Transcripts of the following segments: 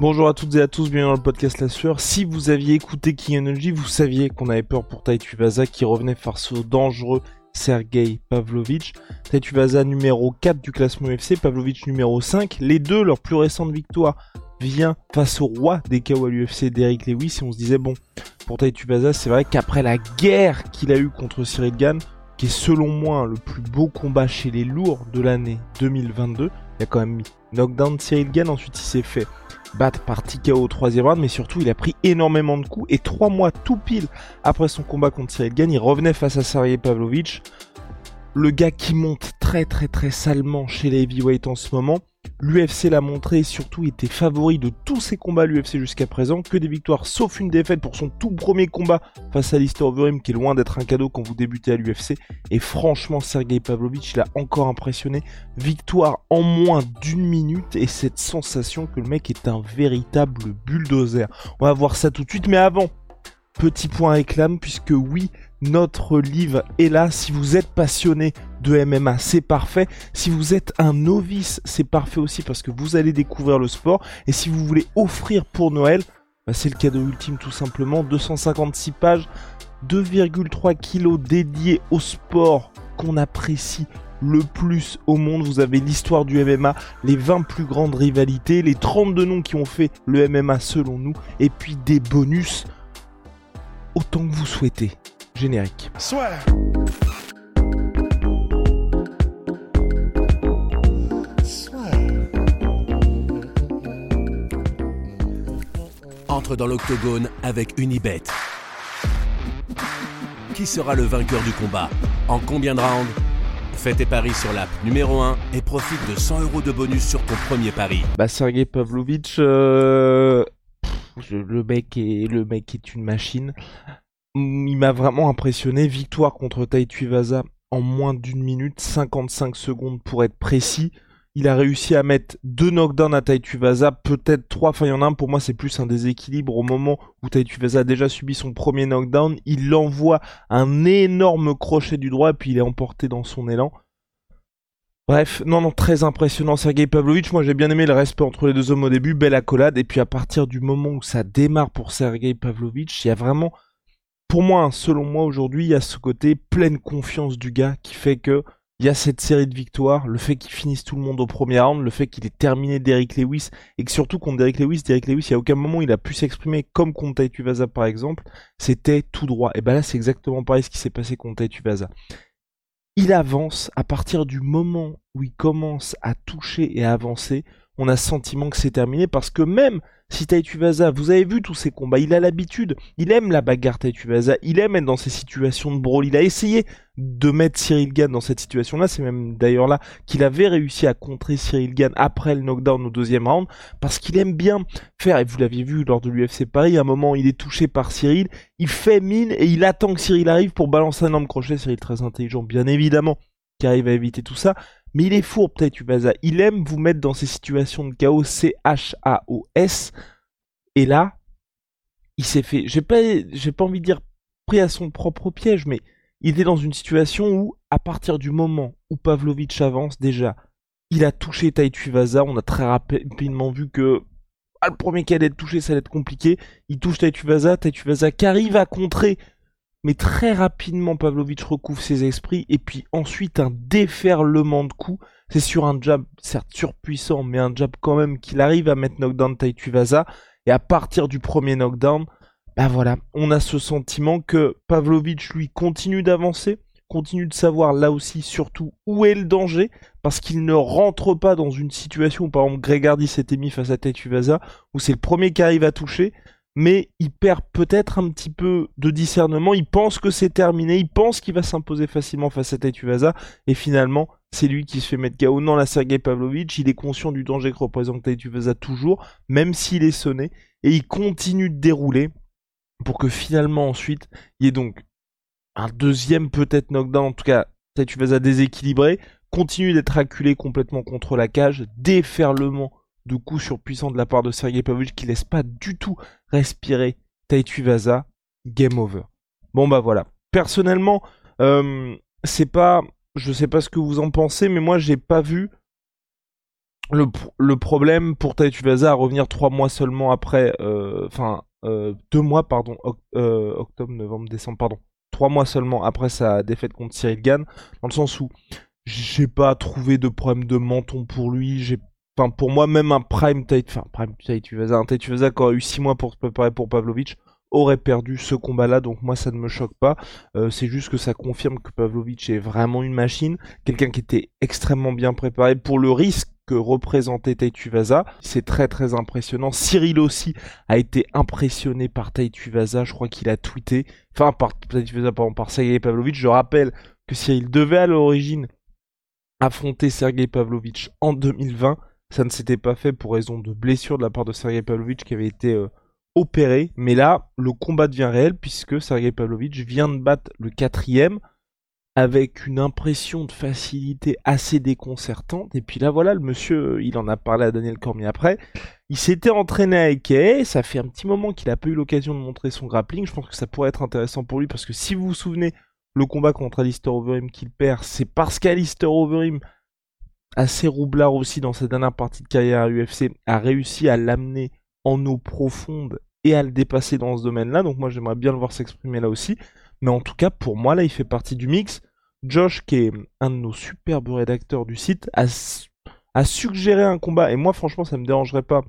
Bonjour à toutes et à tous, bienvenue dans le podcast La Sueur. Si vous aviez écouté King Energy, vous saviez qu'on avait peur pour Taitu Vaza qui revenait face au dangereux Sergei Pavlovich. Taitu Vaza numéro 4 du classement UFC, Pavlovich numéro 5. Les deux, leur plus récente victoire vient face au roi des KO à l'UFC, Derek Lewis, et on se disait bon, pour Taitu Vaza, c'est vrai qu'après la guerre qu'il a eue contre Cyril Gann, qui est selon moi le plus beau combat chez les lourds de l'année 2022, il a quand même mis knockdown Cyril Gann, ensuite il s'est fait battre par TKO au troisième round, mais surtout il a pris énormément de coups, et trois mois tout pile après son combat contre Cyril Gann, il revenait face à Sergei Pavlovich, le gars qui monte très très très salement chez les heavyweights en ce moment, L'UFC l'a montré et surtout était favori de tous ses combats à l'UFC jusqu'à présent, que des victoires sauf une défaite pour son tout premier combat face à Lister Overeem qui est loin d'être un cadeau quand vous débutez à l'UFC. Et franchement, Sergei Pavlovich il a encore impressionné. Victoire en moins d'une minute et cette sensation que le mec est un véritable bulldozer. On va voir ça tout de suite, mais avant, petit point réclame puisque oui, notre livre est là. Si vous êtes passionné de MMA, c'est parfait. Si vous êtes un novice, c'est parfait aussi parce que vous allez découvrir le sport. Et si vous voulez offrir pour Noël, bah, c'est le cadeau ultime tout simplement. 256 pages, 2,3 kilos dédiés au sport qu'on apprécie le plus au monde. Vous avez l'histoire du MMA, les 20 plus grandes rivalités, les 32 noms qui ont fait le MMA selon nous, et puis des bonus autant que vous souhaitez. Générique. Swear. Entre dans l'octogone avec Unibet. Qui sera le vainqueur du combat? En combien de rounds? Fais tes paris sur l'app numéro 1 et profite de 100 euros de bonus sur ton premier pari. Bah Sergei Pavlovich, euh, le mec est une machine. Mm, Il m'a vraiment impressionné. Victoire contre Tai Tuivasa en moins d'une minute, 55 secondes pour être précis. Il a réussi à mettre deux knockdowns à Tai Tuivasa, peut-être trois. Enfin, il y en a un pour moi, c'est plus un déséquilibre au moment où Tai Tuivasa a déjà subi son premier knockdown. Il envoie un énorme crochet du droit, puis il est emporté dans son élan. Bref, non, non, très impressionnant Sergei Pavlovich. Moi, j'ai bien aimé le respect entre les deux hommes au début, belle accolade. Et puis, à partir du moment où ça démarre pour Sergei Pavlovich, il y a vraiment, pour moi, hein, selon moi, aujourd'hui, il y a ce côté pleine confiance du gars qui fait que il y a cette série de victoires, le fait qu'il finisse tout le monde au premier round, le fait qu'il ait terminé Derrick Lewis, et que surtout contre Derrick Lewis, Derrick Lewis, il y a aucun moment il a pu s'exprimer comme contre Tai Tuivasa par exemple, c'était tout droit. Et ben là, c'est exactement pareil ce qui s'est passé contre Tai Tuivasa il avance à partir du moment où il commence à toucher et à avancer, on a sentiment que c'est terminé parce que même si Taituvasa, vous avez vu tous ses combats, il a l'habitude, il aime la bagarre Taituvasa, il aime être dans ces situations de brawl, il a essayé de mettre Cyril Gann dans cette situation-là, c'est même d'ailleurs là qu'il avait réussi à contrer Cyril Gann après le knockdown au deuxième round, parce qu'il aime bien faire, et vous l'aviez vu lors de l'UFC Paris, à un moment il est touché par Cyril, il fait mine et il attend que Cyril arrive pour balancer un énorme crochet, Cyril très intelligent bien évidemment, qui arrive à éviter tout ça, mais il est fourbe Taituvasa, il aime vous mettre dans ces situations de chaos, C-H-A-O-S, et là, il s'est fait, j'ai pas, j'ai pas envie de dire pris à son propre piège, mais il était dans une situation où, à partir du moment où Pavlovich avance, déjà, il a touché Taituvasa, on a très rapidement vu que le premier qui allait être touché, ça allait être compliqué. Il touche Taituvasa, Taituvasa qui arrive à contrer, mais très rapidement Pavlovich recouvre ses esprits, et puis ensuite un déferlement de coups. C'est sur un jab, certes surpuissant, mais un jab quand même qu'il arrive à mettre knockdown Taituvasa, et à partir du premier knockdown, bah voilà, on a ce sentiment que Pavlovich lui continue d'avancer, continue de savoir là aussi surtout où est le danger, parce qu'il ne rentre pas dans une situation où par exemple Gregardi s'était mis face à Taituvasa, où c'est le premier qui arrive à toucher, mais il perd peut-être un petit peu de discernement, il pense que c'est terminé, il pense qu'il va s'imposer facilement face à Taituvasa, et finalement c'est lui qui se fait mettre KO. Non, la Sergei Pavlovich, il est conscient du danger que représente Taituvasa toujours, même s'il est sonné, et il continue de dérouler pour que finalement ensuite, il y ait donc un deuxième peut-être knockdown, en tout cas Taituvasa déséquilibré, continue d'être acculé complètement contre la cage, déferlement de coups surpuissants de la part de Sergei Pavlovich qui laisse pas du tout respirer Taituvasa, game over. Bon bah voilà. Personnellement, euh, c'est pas je sais pas ce que vous en pensez, mais moi j'ai pas vu le, problème pour Taituvasa à revenir trois mois seulement après, euh, enfin euh, deux mois pardon, octobre, novembre, décembre, pardon, trois mois seulement après sa défaite contre Cyril Gann, dans le sens où j'ai pas trouvé de problème de menton pour lui, j'ai Enfin, pour moi, même un prime Tait, enfin, prime Taituvasa, un Taituvasa qui aurait eu six mois pour se préparer pour Pavlovich, aurait perdu ce combat-là, donc moi ça ne me choque pas. Euh, c'est juste que ça confirme que Pavlovich est vraiment une machine, quelqu'un qui était extrêmement bien préparé pour le risque que représentait Taituvasa. C'est très très impressionnant. Cyril aussi a été impressionné par Taituvasa, je crois qu'il a tweeté, enfin par Taituvasa, pardon, par Sergei Pavlovich. Je rappelle que Cyril devait à l'origine affronter Sergei Pavlovich en 2020. Ça ne s'était pas fait pour raison de blessure de la part de Sergei Pavlovich qui avait été euh, opéré, mais là, le combat devient réel puisque Sergei Pavlovich vient de battre le quatrième avec une impression de facilité assez déconcertante. Et puis là, voilà, le monsieur, il en a parlé à Daniel Cormier après. Il s'était entraîné avec Kay, ça fait un petit moment qu'il n'a pas eu l'occasion de montrer son grappling. Je pense que ça pourrait être intéressant pour lui parce que si vous vous souvenez, le combat contre Alistair Overeem qu'il perd, c'est parce qu'Alistair Overeem, assez roublard aussi dans sa dernière partie de carrière à UFC, a réussi à l'amener en eau profonde et à le dépasser dans ce domaine-là. Donc moi j'aimerais bien le voir s'exprimer là aussi. Mais en tout cas, pour moi, là, il fait partie du mix. Josh, qui est un de nos superbes rédacteurs du site, a, suggéré un combat. Et moi, franchement, ça me dérangerait pas.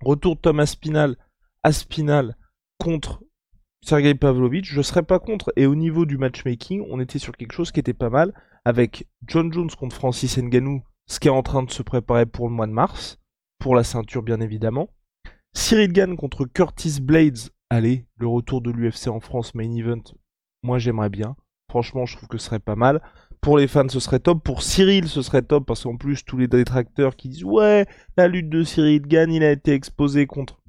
Retour de Thomas Spinal à Spinal contre Sergei Pavlovich, je serais pas contre. Et au niveau du matchmaking, on était sur quelque chose qui était pas mal. Avec John Jones contre Francis Ngannou, ce qui est en train de se préparer pour le mois de mars. Pour la ceinture, bien évidemment. Cyril Gann contre Curtis Blades. Allez, le retour de l'UFC en France, main event. Moi, j'aimerais bien. Franchement, je trouve que ce serait pas mal. Pour les fans, ce serait top. Pour Cyril, ce serait top parce qu'en plus, tous les détracteurs qui disent ouais, la lutte de Cyril Gann, il a été exposé contre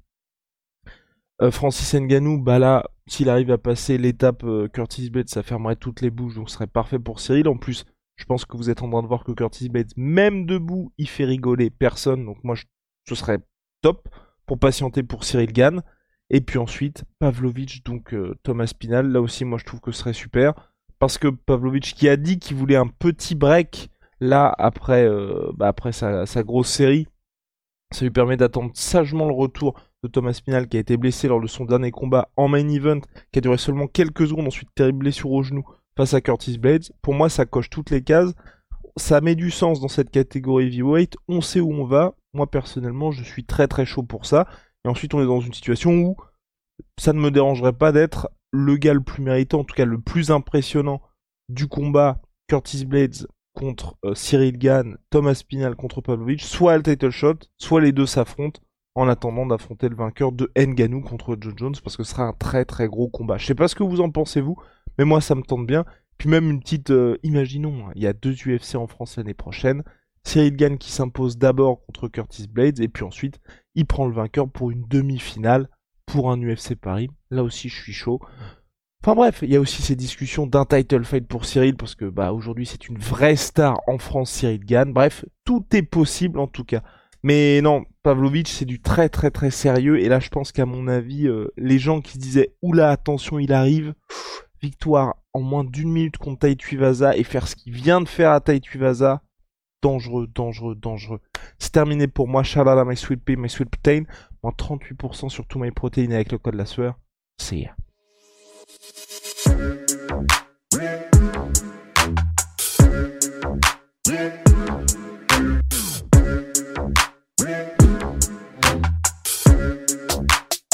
euh, Francis Ngannou. Bah là, s'il arrive à passer l'étape euh, Curtis Blades, ça fermerait toutes les bouches, donc ce serait parfait pour Cyril. En plus, je pense que vous êtes en train de voir que Curtis Blades, même debout, il fait rigoler personne. Donc moi, ce serait top pour patienter pour Cyril Gann. Et puis ensuite, Pavlovich, donc euh, Thomas Pinal. Là aussi, moi je trouve que ce serait super. Parce que Pavlovich qui a dit qu'il voulait un petit break là après, euh, bah, après sa, grosse série, ça lui permet d'attendre sagement le retour de Thomas Pinal qui a été blessé lors de son dernier combat en main event, qui a duré seulement quelques secondes, ensuite terrible blessure au genou face à Curtis Blades. Pour moi, ça coche toutes les cases. Ça met du sens dans cette catégorie heavyweight. On sait où on va. Moi personnellement, je suis très très chaud pour ça. Et ensuite, on est dans une situation où ça ne me dérangerait pas d'être le gars le plus méritant, en tout cas le plus impressionnant du combat Curtis Blades contre euh, Cyril Gann, Thomas Pinal contre Pavlovich, soit le title shot, soit les deux s'affrontent en attendant d'affronter le vainqueur de Nganou contre Joe Jones parce que ce sera un très très gros combat. Je sais pas ce que vous en pensez vous, mais moi ça me tente bien. Puis même une petite, euh, imaginons, hein, il y a deux UFC en France l'année prochaine. Cyril Gann qui s'impose d'abord contre Curtis Blades et puis ensuite il prend le vainqueur pour une demi-finale pour un UFC Paris. Là aussi je suis chaud. Enfin bref, il y a aussi ces discussions d'un title fight pour Cyril parce que bah aujourd'hui c'est une vraie star en France Cyril Gann. Bref, tout est possible en tout cas. Mais non, Pavlovich c'est du très très très sérieux et là je pense qu'à mon avis euh, les gens qui disaient oula attention il arrive, victoire en moins d'une minute contre Tai Tuivasa et faire ce qu'il vient de faire à Tai Tuivasa, dangereux, dangereux, dangereux. C'est terminé pour moi. Out my sweet pea, my sweet protein. Moins 38% sur tout my protéines avec le code la sueur. C'est